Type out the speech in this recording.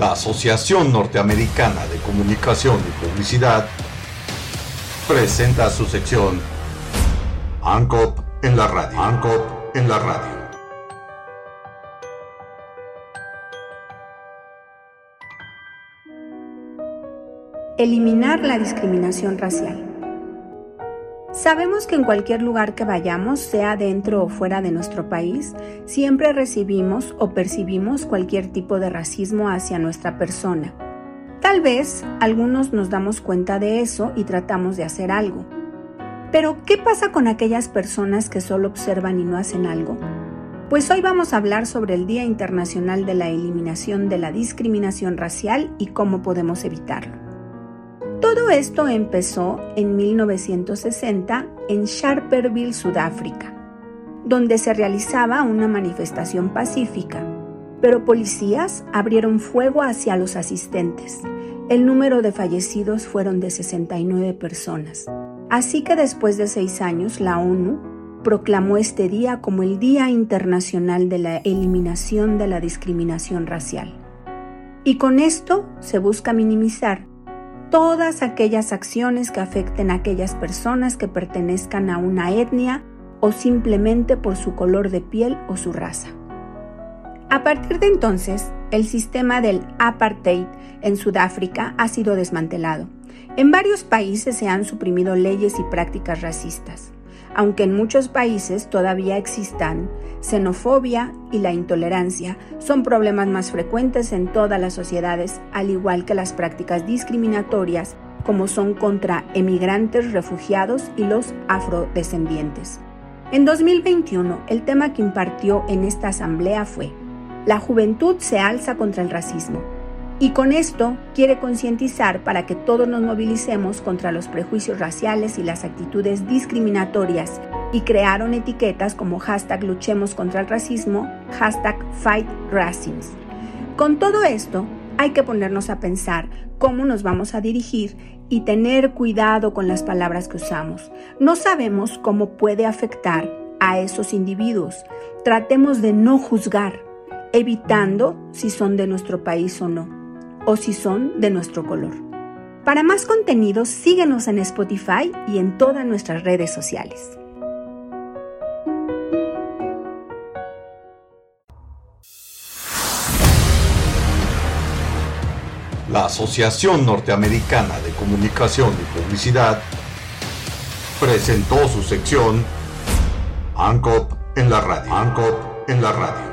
La Asociación Norteamericana de Comunicación y Publicidad presenta su sección ANCOP en la radio. ANCOP en la radio. Eliminar la discriminación racial. Sabemos que en cualquier lugar que vayamos, sea dentro o fuera de nuestro país, siempre recibimos o percibimos cualquier tipo de racismo hacia nuestra persona. Tal vez algunos nos damos cuenta de eso y tratamos de hacer algo. Pero, ¿qué pasa con aquellas personas que solo observan y no hacen algo? Pues hoy vamos a hablar sobre el Día Internacional de la Eliminación de la Discriminación Racial y cómo podemos evitarlo. Todo esto empezó en 1960 en Sharperville, Sudáfrica, donde se realizaba una manifestación pacífica, pero policías abrieron fuego hacia los asistentes. El número de fallecidos fueron de 69 personas. Así que después de seis años, la ONU proclamó este día como el Día Internacional de la Eliminación de la Discriminación Racial. Y con esto se busca minimizar todas aquellas acciones que afecten a aquellas personas que pertenezcan a una etnia o simplemente por su color de piel o su raza. A partir de entonces, el sistema del apartheid en Sudáfrica ha sido desmantelado. En varios países se han suprimido leyes y prácticas racistas aunque en muchos países todavía existan xenofobia y la intolerancia, son problemas más frecuentes en todas las sociedades, al igual que las prácticas discriminatorias como son contra emigrantes, refugiados y los afrodescendientes. En 2021, el tema que impartió en esta asamblea fue La juventud se alza contra el racismo y con esto quiere concientizar para que todos nos movilicemos contra los prejuicios raciales y las actitudes discriminatorias y crearon etiquetas como hashtag luchemos contra el racismo, hashtag fight Con todo esto, hay que ponernos a pensar cómo nos vamos a dirigir y tener cuidado con las palabras que usamos. No sabemos cómo puede afectar a esos individuos. Tratemos de no juzgar, evitando si son de nuestro país o no o si son de nuestro color. Para más contenido, síguenos en Spotify y en todas nuestras redes sociales. La Asociación Norteamericana de Comunicación y Publicidad presentó su sección ANCOP en la radio. ANCOP en la radio.